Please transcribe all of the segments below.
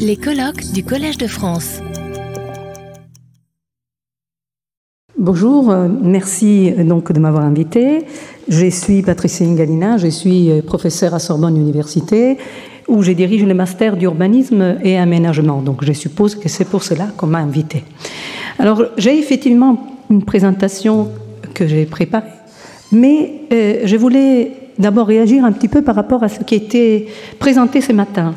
Les colloques du Collège de France. Bonjour, euh, merci euh, donc de m'avoir invité. Je suis Patricia Ingalina, je suis euh, professeure à Sorbonne Université où je dirige le master d'urbanisme et aménagement. Donc je suppose que c'est pour cela qu'on m'a invité. Alors j'ai effectivement une présentation que j'ai préparée, mais je voulais d'abord réagir un petit peu par rapport à ce qui a été présenté ce matin.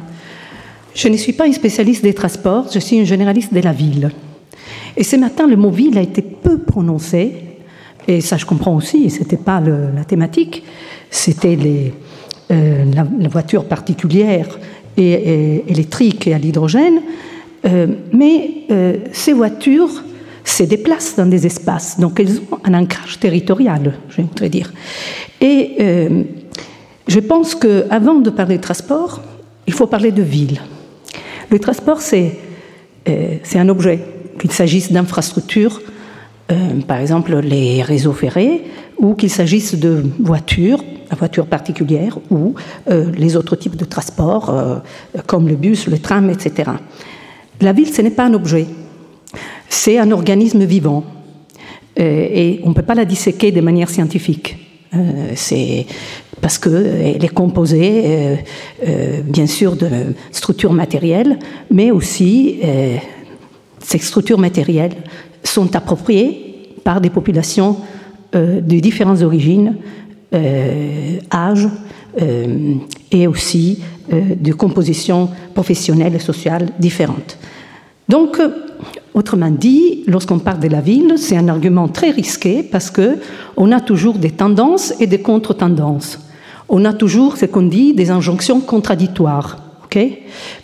Je ne suis pas une spécialiste des transports, je suis une généraliste de la ville. Et ce matin, le mot ville a été peu prononcé, et ça je comprends aussi, ce n'était pas la thématique, c'était euh, la, voiture particulière et, électrique et à l'hydrogène, euh, mais euh, ces voitures se déplacent dans des espaces, donc elles ont un ancrage territorial, je voudrais dire. Et je pense qu'avant de parler de transport, il faut parler de ville. Le transport, c'est euh, un objet, qu'il s'agisse d'infrastructures, euh, par exemple les réseaux ferrés, ou qu'il s'agisse de voitures, la voiture particulière, ou euh, les autres types de transports, comme le bus, le tram, etc. La ville, ce n'est pas un objet, c'est un organisme vivant. et on ne peut pas la disséquer de manière scientifique. c'est parce qu'elle est composée, euh, euh, bien sûr, de structures matérielles, mais aussi euh, ces structures matérielles sont appropriées par des populations de différentes origines, âges et aussi de compositions professionnelles et sociales différentes. Donc, Autrement dit, lorsqu'on parle de la ville, c'est un argument très risqué parce que on a toujours des tendances et des contre-tendances on a toujours ce qu'on dit des injonctions contradictoires.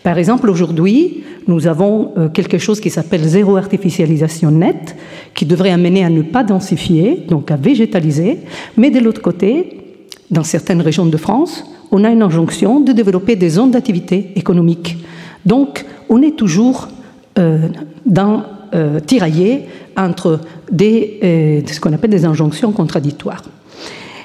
Par exemple, aujourd'hui, nous avons euh, quelque chose qui s'appelle zéro artificialisation nette, qui devrait amener à ne pas densifier, donc à végétaliser, mais de l'autre côté, dans certaines régions de France, on a une injonction de développer des zones d'activité économique. Donc, on est toujours euh, dans, euh, tiraillé entre ce qu'on appelle des injonctions contradictoires.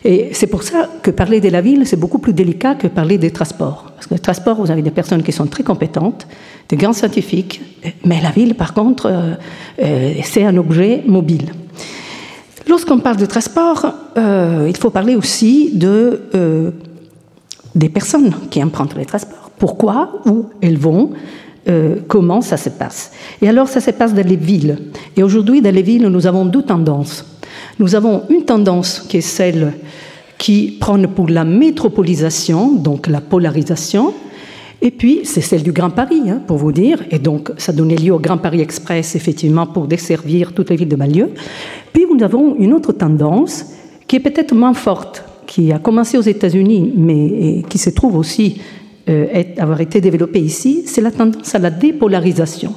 Et c'est pour ça que parler de la ville, c'est beaucoup plus délicat que parler des transports. Parce que les transports, vous avez des personnes qui sont très compétentes, des grands scientifiques, mais la ville, par contre, euh, euh, c'est un objet mobile. Lorsqu'on parle de transport, euh, il faut parler aussi de, des personnes qui empruntent les transports. Pourquoi, où elles vont, comment ça se passe. Et alors, ça se passe dans les villes. Et aujourd'hui, dans les villes, nous avons deux tendances. Nous avons une tendance qui est celle qui prône pour la métropolisation, donc la polarisation, et puis c'est celle du Grand Paris, hein, pour vous dire, et donc ça donnait lieu au Grand Paris Express, effectivement, pour desservir toutes les villes de banlieue. Puis nous avons une autre tendance qui est peut-être moins forte, qui a commencé aux États-Unis, mais qui se trouve aussi euh, avoir été développée ici, c'est la tendance à la dépolarisation.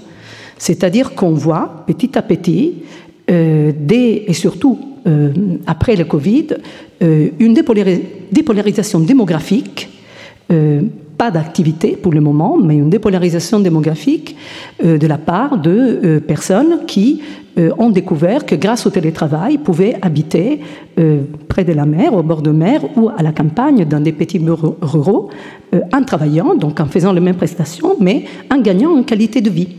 C'est-à-dire qu'on voit petit à petit, euh, et surtout euh, après le Covid, euh, une dépolarisation démographique, pas d'activité pour le moment, mais une dépolarisation démographique de la part de personnes qui ont découvert que grâce au télétravail, pouvaient habiter près de la mer, au bord de mer ou à la campagne, dans des petits bureaux ruraux, en travaillant, donc en faisant les mêmes prestations, mais en gagnant en qualité de vie.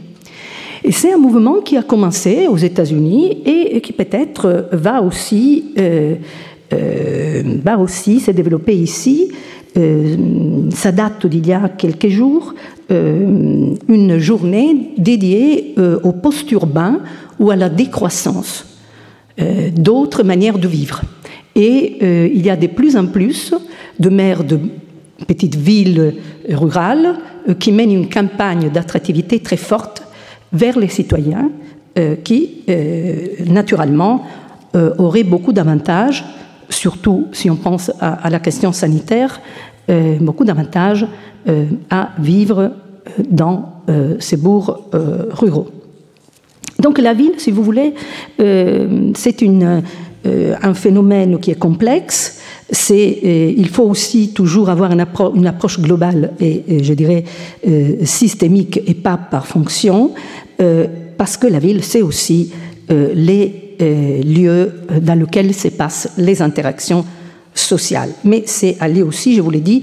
Et c'est un mouvement qui a commencé aux États-Unis et qui peut-être euh, va aussi, euh, euh, va aussi se développer ici. ça date d'il y a quelques jours, une journée dédiée au post-urbain ou à la décroissance d'autres manières de vivre. Et il y a de plus en plus de maires de petites villes rurales qui mènent une campagne d'attractivité très forte vers les citoyens euh, qui, euh, naturellement, euh, auraient beaucoup d'avantages, surtout si on pense à, la question sanitaire, beaucoup d'avantages à vivre dans ces bourgs ruraux. Donc la ville, si vous voulez, c'est un phénomène qui est complexe. C'est, il faut aussi toujours avoir une, approche globale et, je dirais systémique et pas par fonction. Euh, parce que la ville, c'est aussi euh, les euh, lieux dans lesquels se passent les interactions social. Mais c'est allé aussi, je vous l'ai dit,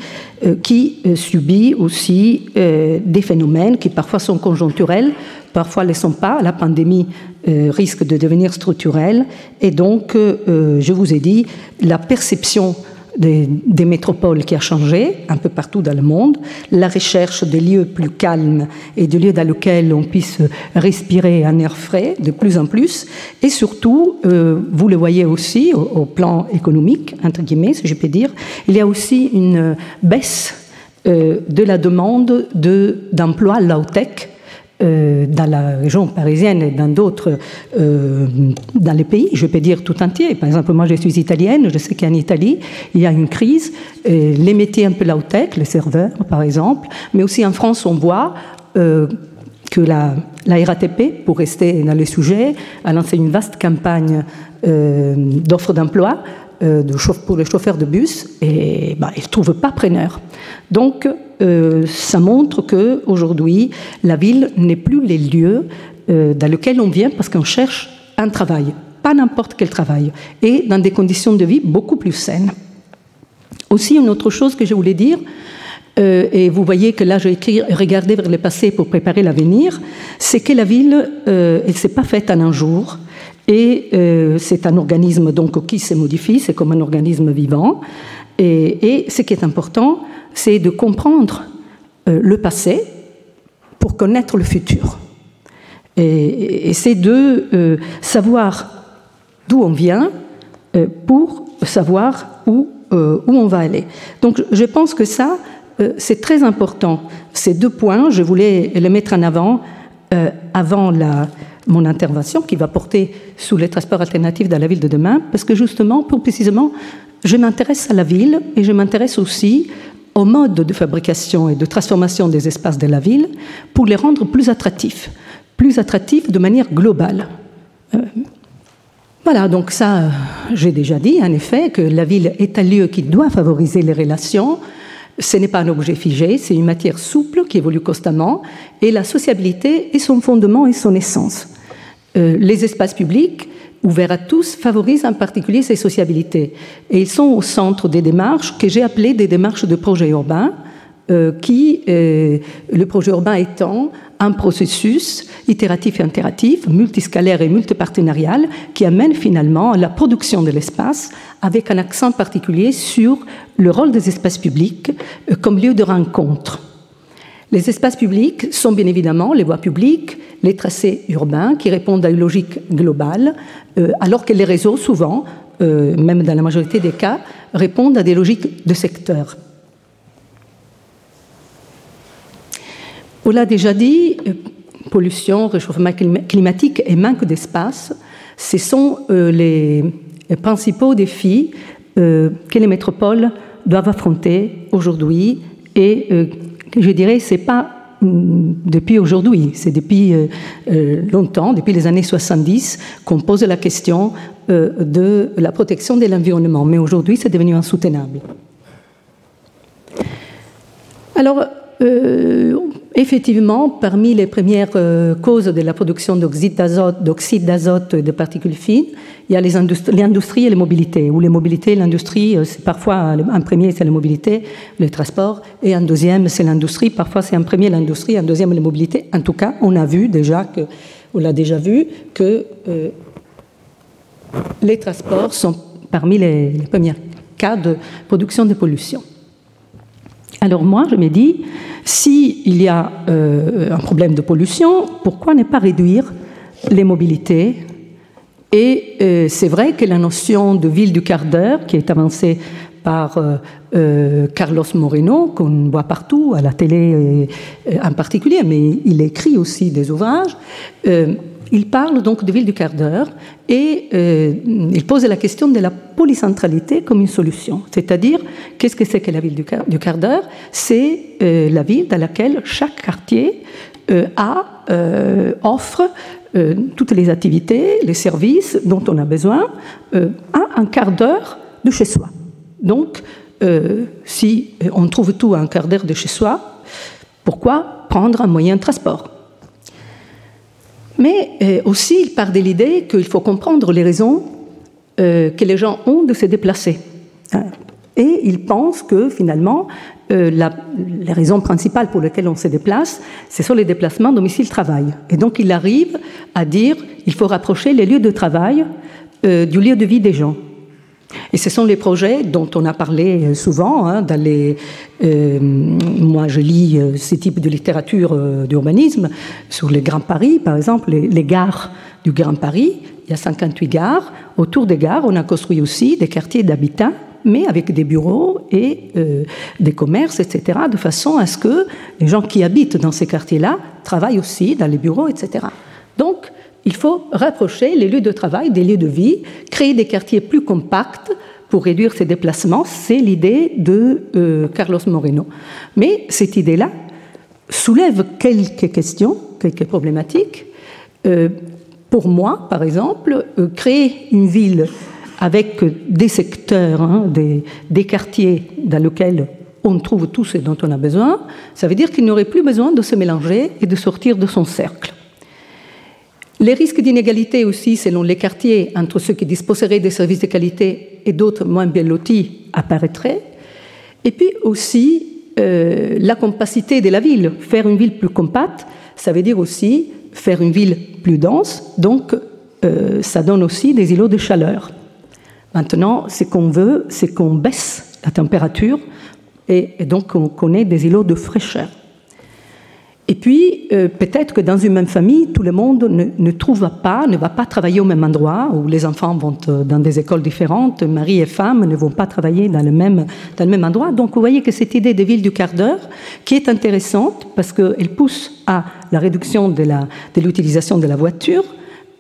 qui subit aussi des phénomènes qui parfois sont conjoncturels, parfois ne le sont pas. La pandémie risque de devenir structurelle. Et donc, je vous ai dit, la perception des, métropoles qui a changé un peu partout dans le monde, la recherche des lieux plus calmes et des lieux dans lesquels on puisse respirer un air frais de plus en plus, et surtout, euh, vous le voyez aussi au, plan économique, entre guillemets, si je peux dire, il y a aussi une baisse euh, de la demande d'emplois low-tech euh, dans la région parisienne et dans d'autres, euh, dans les pays, je peux dire tout entier. Par exemple, moi je suis italienne, je sais qu'en Italie, il y a une crise. les métiers un peu low-tech, les serveurs par exemple, mais aussi en France, on voit euh, que la, RATP, pour rester dans le sujet, a lancé une vaste campagne d'offres d'emploi pour les chauffeurs de bus et bah, ils ne trouvent pas preneur. Donc, euh, ça montre que aujourd'hui, la ville n'est plus les lieux euh, dans lesquels on vient parce qu'on cherche un travail, pas n'importe quel travail, et dans des conditions de vie beaucoup plus saines. Aussi, une autre chose que je voulais dire, euh, et vous voyez que là, j'ai regarder vers le passé pour préparer l'avenir, c'est que la ville, elle ne s'est pas faite en un jour. Et c'est un organisme donc qui se modifie, c'est comme un organisme vivant. Et, ce qui est important, c'est de comprendre euh, le passé pour connaître le futur. Et, c'est de euh, savoir d'où on vient euh, pour savoir où, on va aller. Donc je pense que ça, c'est très important. Ces deux points, je voulais les mettre en avant avant la, mon intervention qui va porter sous les transports alternatifs dans la ville de demain, parce que justement, pour précisément, je m'intéresse à la ville et je m'intéresse aussi au mode de fabrication et de transformation des espaces de la ville pour les rendre plus attractifs, plus attractifs de manière globale. Euh, voilà, donc ça, euh, j'ai déjà dit, en effet, que la ville est un lieu qui doit favoriser les relations. Ce n'est pas un objet figé, c'est une matière souple qui évolue constamment, et la sociabilité est son fondement et son essence. Euh, les espaces publics ouverts à tous favorisent en particulier ces sociabilités. Et ils sont au centre des démarches que j'ai appelées des démarches de projet urbain, euh, qui, euh, le projet urbain étant un processus itératif et itératif, multiscalaire et multipartenarial, qui amène finalement à la production de l'espace avec un accent particulier sur le rôle des espaces publics euh, comme lieu de rencontre. Les espaces publics sont bien évidemment les voies publiques, les tracés urbains qui répondent à une logique globale, euh, alors que les réseaux, souvent, euh, même dans la majorité des cas, répondent à des logiques de secteur. On l'a déjà dit, euh, pollution, réchauffement climatique et manque d'espace, ce sont les principaux défis que les métropoles doivent affronter aujourd'hui et je dirais c'est pas depuis aujourd'hui, c'est depuis euh, euh, longtemps, depuis les années 70, qu'on pose la question euh, de la protection de l'environnement. Mais aujourd'hui, c'est devenu insoutenable. Alors, effectivement, parmi les premières causes de la production d'oxyde d'azote, et de particules fines, il y a les industries, et les mobilités. Ou les mobilités, l'industrie, euh, c'est parfois un premier c'est la mobilité, le transport, et un deuxième c'est l'industrie. Parfois c'est un premier l'industrie, un deuxième la mobilité. En tout cas, on a vu déjà que, on l'a déjà vu que euh, les transports sont parmi les, premiers cas de production de pollution. Alors moi, je me dis, s'il y a euh, un problème de pollution, pourquoi ne pas réduire les mobilités? Et euh, c'est vrai que la notion de ville du quart d'heure, qui est avancée par euh, Carlos Moreno, qu'on voit partout, à la télé en particulier, mais il écrit aussi des ouvrages, il parle donc de ville du quart d'heure et il pose la question de la polycentralité comme une solution. C'est-à-dire, qu'est-ce que c'est que la ville du quart d'heure? C'est la ville dans laquelle chaque quartier a, offre euh, toutes les activités, les services dont on a besoin euh, à un quart d'heure de chez soi. Donc, euh, si on trouve tout à un quart d'heure de chez soi, pourquoi prendre un moyen de transport? Mais aussi, il part de l'idée qu'il faut comprendre les raisons que les gens ont de se déplacer. Hein, Et il pense que finalement, euh, la, les raisons principales pour lesquelles on se déplace, ce sont les déplacements domicile-travail. Et donc il arrive à dire il faut rapprocher les lieux de travail euh, du lieu de vie des gens. Et ce sont les projets dont on a parlé euh, souvent. Hein, euh, moi, je lis euh, ce type de littérature d'urbanisme sur les Grands Paris, par exemple, les, les, gares du Grand Paris. Il y a 58 gares. Autour des gares, on a construit aussi des quartiers d'habitat, mais avec des bureaux et euh, des commerces, etc., de façon à ce que les gens qui habitent dans ces quartiers-là travaillent aussi dans les bureaux, etc. Donc, il faut rapprocher les lieux de travail des lieux de vie, créer des quartiers plus compacts pour réduire ces déplacements. C'est l'idée de euh, Carlos Moreno. Mais cette idée-là soulève quelques questions, quelques problématiques. Euh, pour moi, par exemple, euh, créer une ville avec des secteurs, hein, des, des, quartiers dans lesquels on trouve tout ce dont on a besoin, ça veut dire qu'il n'aurait plus besoin de se mélanger et de sortir de son cercle. Les risques d'inégalité aussi, selon les quartiers, entre ceux qui disposeraient des services de qualité et d'autres moins bien lotis, apparaîtraient. Et puis aussi euh, la compacité de la ville. Faire une ville plus compacte, ça veut dire aussi faire une ville plus dense, donc euh, ça donne aussi des îlots de chaleur. Maintenant, ce qu'on veut, c'est qu'on baisse la température et, donc qu'on ait des îlots de fraîcheur. Et puis, euh, peut-être que dans une même famille, tout le monde ne, ne, trouve pas, ne va pas travailler au même endroit, où les enfants vont euh, dans des écoles différentes, mari et femme ne vont pas travailler dans le même, dans le même endroit. Donc, vous voyez que cette idée des villes du quart d'heure, qui est intéressante parce qu'elle pousse à la réduction de l'utilisation de, de, la voiture,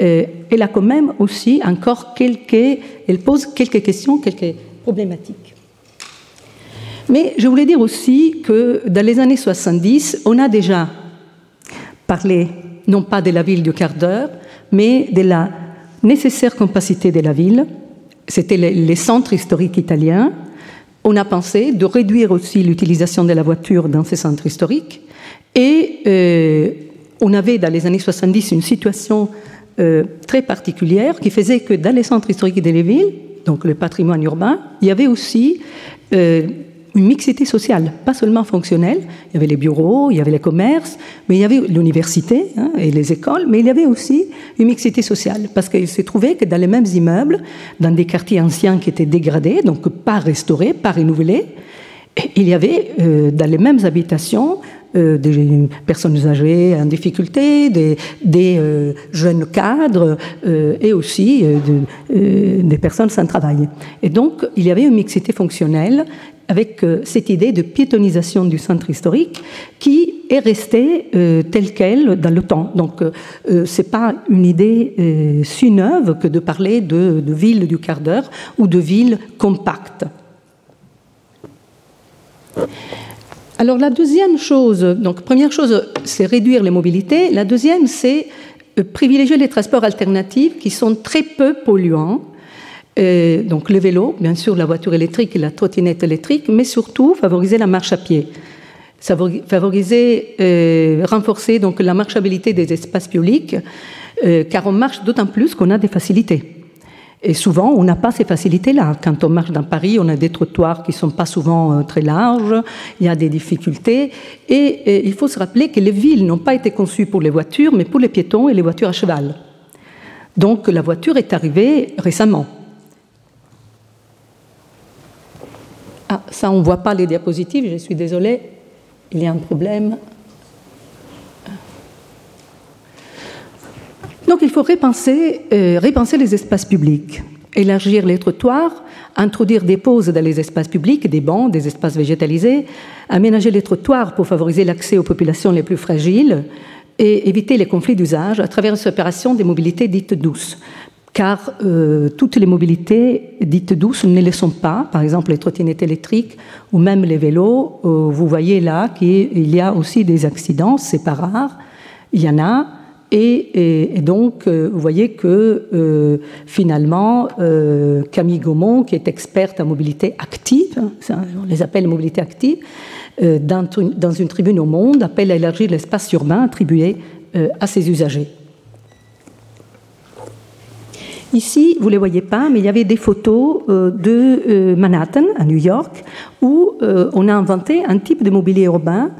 euh, elle a quand même aussi encore quelques, elle pose quelques questions, quelques problématiques. Mais je voulais dire aussi que dans les années 70, on a déjà parlé non pas de la ville du quart d'heure, mais de la nécessaire compacité de la ville. C'était les centres historiques italiens. On a pensé de réduire aussi l'utilisation de la voiture dans ces centres historiques. Et euh, on avait dans les années 70 une situation euh, très particulière qui faisait que dans les centres historiques des villes, donc le patrimoine urbain, il y avait aussi euh, une mixité sociale, pas seulement fonctionnelle. Il y avait les bureaux, il y avait les commerces, mais il y avait l'université hein, et les écoles, mais il y avait aussi une mixité sociale, parce qu'il s'est trouvé que dans les mêmes immeubles, dans des quartiers anciens qui étaient dégradés, donc pas restaurés, pas renouvelés, il y avait euh, dans les mêmes habitations euh, des personnes âgées en difficulté, des, euh, jeunes cadres euh, et aussi de, des personnes sans travail. Et donc, il y avait une mixité fonctionnelle avec cette idée de piétonisation du centre historique qui est restée euh, telle qu'elle dans le temps. Donc, euh, ce n'est pas une idée si neuve que de parler de, de ville du quart d'heure ou de ville compacte. Alors, la deuxième chose, donc, première chose, c'est réduire les mobilités. La deuxième, c'est privilégier les transports alternatifs qui sont très peu polluants euh, donc le vélo, bien sûr la voiture électrique et la trottinette électrique, mais surtout favoriser la marche à pied, favoriser, euh, renforcer donc la marchabilité des espaces publics, euh, car on marche d'autant plus qu'on a des facilités. Et souvent, on n'a pas ces facilités-là. Quand on marche dans Paris, on a des trottoirs qui ne sont pas souvent euh, très larges, il y a des difficultés. Et, et il faut se rappeler que les villes n'ont pas été conçues pour les voitures, mais pour les piétons et les voitures à cheval. Donc la voiture est arrivée récemment. Ah, ça, on ne voit pas les diapositives, je suis désolée, il y a un problème. Donc il faut repenser, euh, les espaces publics, élargir les trottoirs, introduire des pauses dans les espaces publics, des bancs, des espaces végétalisés, aménager les trottoirs pour favoriser l'accès aux populations les plus fragiles et éviter les conflits d'usage à travers une opération des mobilités dites douces car euh, toutes les mobilités dites douces ne le sont pas. Par exemple, les trottinettes électriques ou même les vélos, euh, vous voyez là qu'il y a aussi des accidents, c'est pas rare, il y en a. Et, donc, euh, vous voyez que euh, finalement, euh, Camille Gaumont, qui est experte en mobilité active, on les appelle mobilité active, dans, une tribune au monde, appelle à élargir l'espace urbain attribué à ses usagers. Ici, vous ne les voyez pas, mais il y avait des photos de Manhattan, à New York, où on a inventé un type de mobilier urbain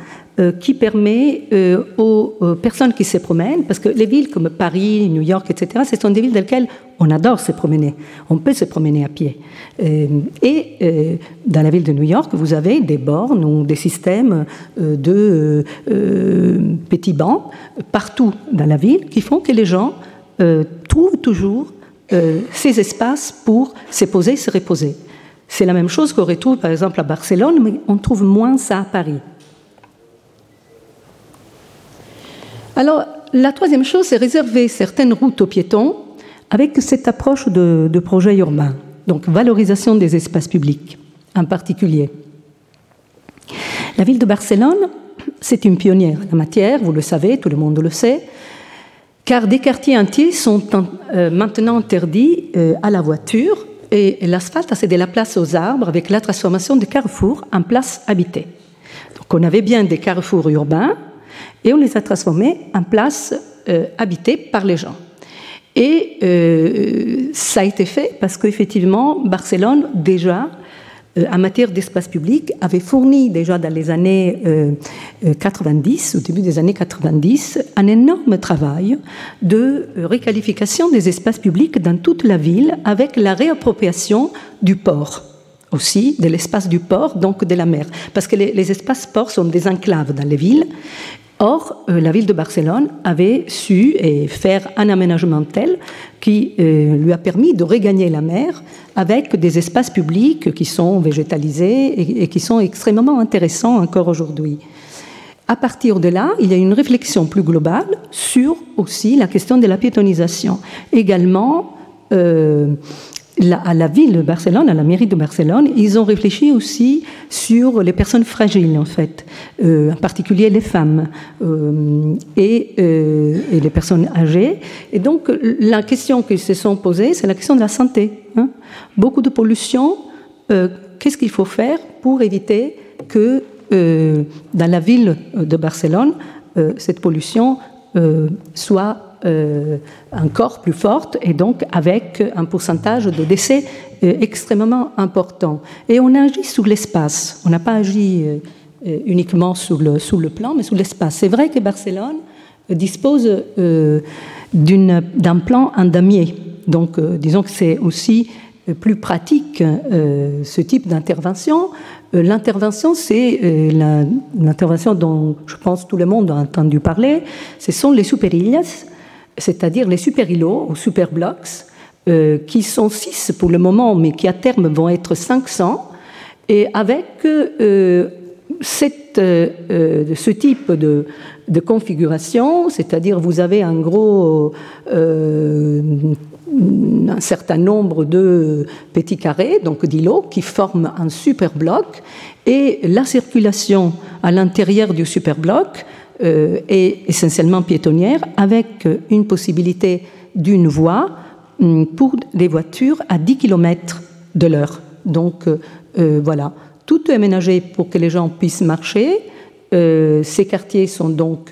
qui permet euh, aux, personnes qui se promènent, parce que les villes comme Paris, New York, etc., ce sont des villes dans lesquelles on adore se promener. On peut se promener à pied. Euh, et dans la ville de New York, vous avez des bornes ou des systèmes de petits bancs partout dans la ville qui font que les gens trouvent toujours ces espaces pour se poser, se reposer. C'est la même chose qu'on retrouve par exemple à Barcelone, mais on trouve moins ça à Paris. Alors, la troisième chose, c'est réserver certaines routes aux piétons avec cette approche de, projet urbain, donc valorisation des espaces publics en particulier. La ville de Barcelone, c'est une pionnière en la matière, vous le savez, tout le monde le sait, car des quartiers entiers sont euh, maintenant interdits euh, à la voiture et l'asphalte a cédé la place aux arbres avec la transformation des carrefours en places habitées. Donc on avait bien des carrefours urbains et on les a transformés en places euh, habitées par les gens. Et euh, ça a été fait parce qu'effectivement, Barcelone, déjà, euh, en matière d'espace public, avait fourni déjà dans les années 90, au début des années 90, un énorme travail de requalification des espaces publics dans toute la ville avec la réappropriation du port aussi, de l'espace du port, donc de la mer. Parce que les, les espaces ports sont des enclaves dans les villes Or, euh, la ville de Barcelone avait su faire un aménagement tel qui euh, lui a permis de regagner la mer avec des espaces publics qui sont végétalisés et qui sont extrêmement intéressants encore aujourd'hui. À partir de là, il y a une réflexion plus globale sur aussi la question de la piétonisation. Également, euh, à la ville de Barcelone, à la mairie de Barcelone, ils ont réfléchi aussi sur les personnes fragiles, en fait, euh, en particulier les femmes euh, et, euh, et, les personnes âgées. Et donc, la question qu'ils se sont posées, c'est la question de la santé. Hein. Beaucoup de pollution. Qu'est-ce qu'il faut faire pour éviter que dans la ville de Barcelone, cette pollution soit encore plus forte et donc avec un pourcentage de décès euh, extrêmement important. Et on a agi sous l'espace, on n'a pas agi euh, uniquement sous le, plan, mais sous l'espace. C'est vrai que Barcelone dispose d'un plan en damier, donc disons que c'est aussi plus pratique ce type d'intervention. L'intervention, c'est l'intervention dont je pense tout le monde a entendu parler. Ce sont les superillas, c'est-à-dire les super-îlots ou super-blocks, euh, qui sont six pour le moment, mais qui à terme vont être 500, et avec euh, cette, euh, ce type de, de configuration, c'est-à-dire vous avez un gros un certain nombre de petits carrés, donc d'îlots, qui forment un super bloc, et la circulation à l'intérieur du super bloc euh, est essentiellement piétonnière, avec une possibilité d'une voie hum, pour les voitures à 10 km de l'heure. Donc euh, voilà, tout est aménagé pour que les gens puissent marcher. Euh, ces quartiers sont donc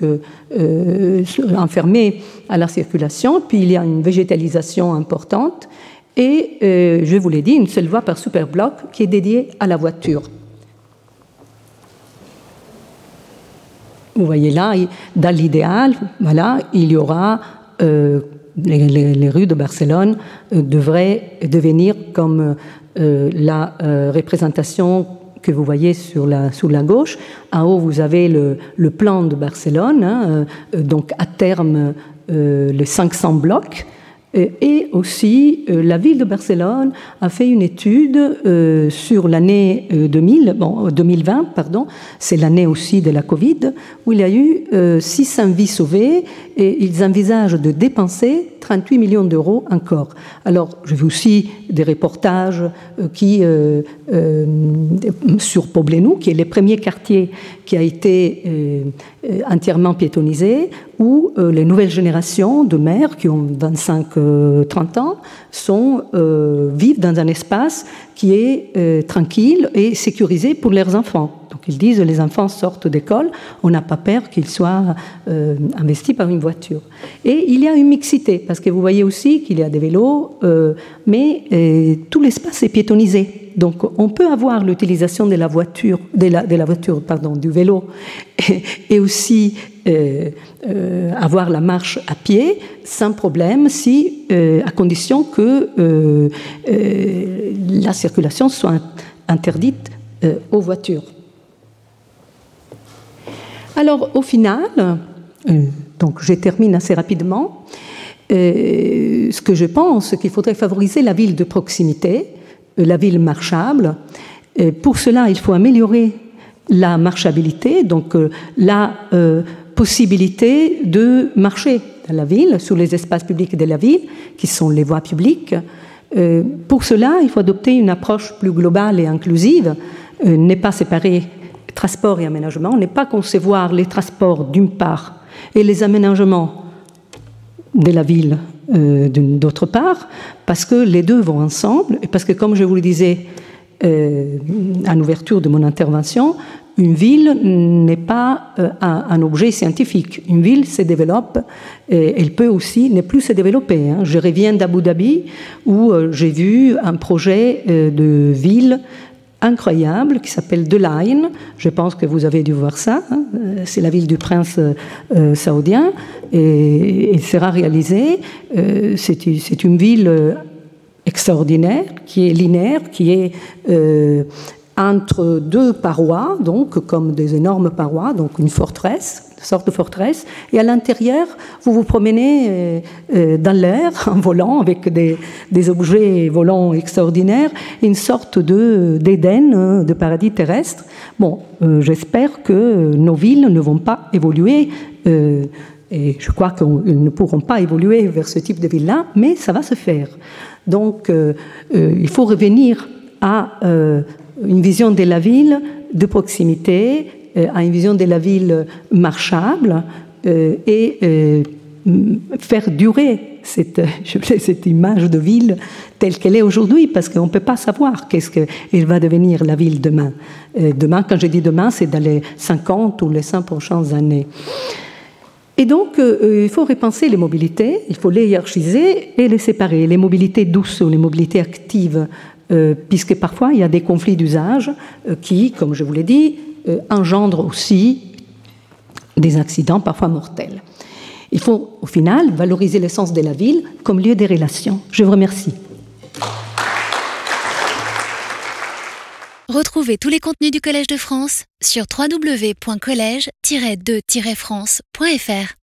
enfermés à la circulation, puis il y a une végétalisation importante, et je vous l'ai dit, une seule voie par superbloc qui est dédiée à la voiture. Vous voyez là, dans l'idéal, voilà, il y aura euh, les, rues de Barcelone euh, devraient devenir comme euh, la représentation que vous voyez sur la, gauche. En haut, vous avez le, plan de Barcelone, hein, donc à terme les 500 blocs. Et aussi, euh, la ville de Barcelone a fait une étude euh, sur l'année 2000, euh, bon, 2020, pardon, c'est l'année aussi de la Covid, où il y a eu 600 vies sauvées et ils envisagent de dépenser 38 millions d'euros encore. Alors, je vu aussi des reportages qui, sur Poblenou, qui est le premier quartier qui a été entièrement piétonnisé, où les nouvelles générations de maires qui ont 25-30 ans sont, vivent dans un espace qui est tranquille et sécurisé pour leurs enfants. Donc ils disent les enfants sortent d'école, on n'a pas peur qu'ils soient euh, investis par une voiture. Et il y a une mixité, parce que vous voyez aussi qu'il y a des vélos, euh, mais euh, tout l'espace est piétonisé. Donc on peut avoir l'utilisation de la voiture, de la, voiture, pardon, du vélo, et, et aussi euh, euh, avoir la marche à pied sans problème, si, euh, à condition que euh, euh, la circulation soit interdite aux voitures. Alors au final, donc je termine assez rapidement, ce que je pense, qu'il faudrait favoriser la ville de proximité, la ville marchable. Pour cela, il faut améliorer la marchabilité, donc la possibilité de marcher la ville, sur les espaces publics de la ville, qui sont les voies publiques. Euh, pour cela, il faut adopter une approche plus globale et inclusive, euh, n'est pas séparer transport et aménagement, n'est pas concevoir les transports d'une part et les aménagements de la ville euh, d'autre part, parce que les deux vont ensemble, et parce que, comme je vous le disais euh, en ouverture de mon intervention, une ville n'est pas euh, un, objet scientifique. Une ville se développe, et elle peut aussi ne plus se développer. Hein. Je reviens d'Abu Dhabi où euh, j'ai vu un projet euh, de ville incroyable qui s'appelle The Line. Je pense que vous avez dû voir ça. Hein. C'est la ville du prince saoudien et il sera réalisé. C'est une ville extraordinaire qui est linéaire, qui est entre deux parois, donc comme des énormes parois, donc une forteresse, une sorte de forteresse, et à l'intérieur, vous vous promenez euh, euh, dans l'air en volant avec des, des, objets volants extraordinaires, une sorte de d'Éden, hein, de paradis terrestre. Bon, euh, j'espère que nos villes ne vont pas évoluer. Et je crois qu'ils ne pourront pas évoluer vers ce type de ville-là, mais ça va se faire. Donc, il faut revenir à une vision de la ville de proximité, euh, à une vision de la ville marchable euh, et euh, faire durer cette, image de ville telle qu'elle est aujourd'hui, parce qu'on ne peut pas savoir qu'est-ce qu'elle va devenir la ville demain. demain, quand je dis demain, c'est dans les 50 ou les 100 prochaines années. Et donc, il faut repenser les mobilités, il faut les hiérarchiser et les séparer. Les mobilités douces ou les mobilités actives euh, puisque parfois il y a des conflits d'usage euh, qui, comme je vous l'ai dit, euh, engendrent aussi des accidents parfois mortels. Il faut au final valoriser l'essence de la ville comme lieu des relations. Je vous remercie. Retrouvez tous les contenus du Collège de France sur www.colège-2-france.fr.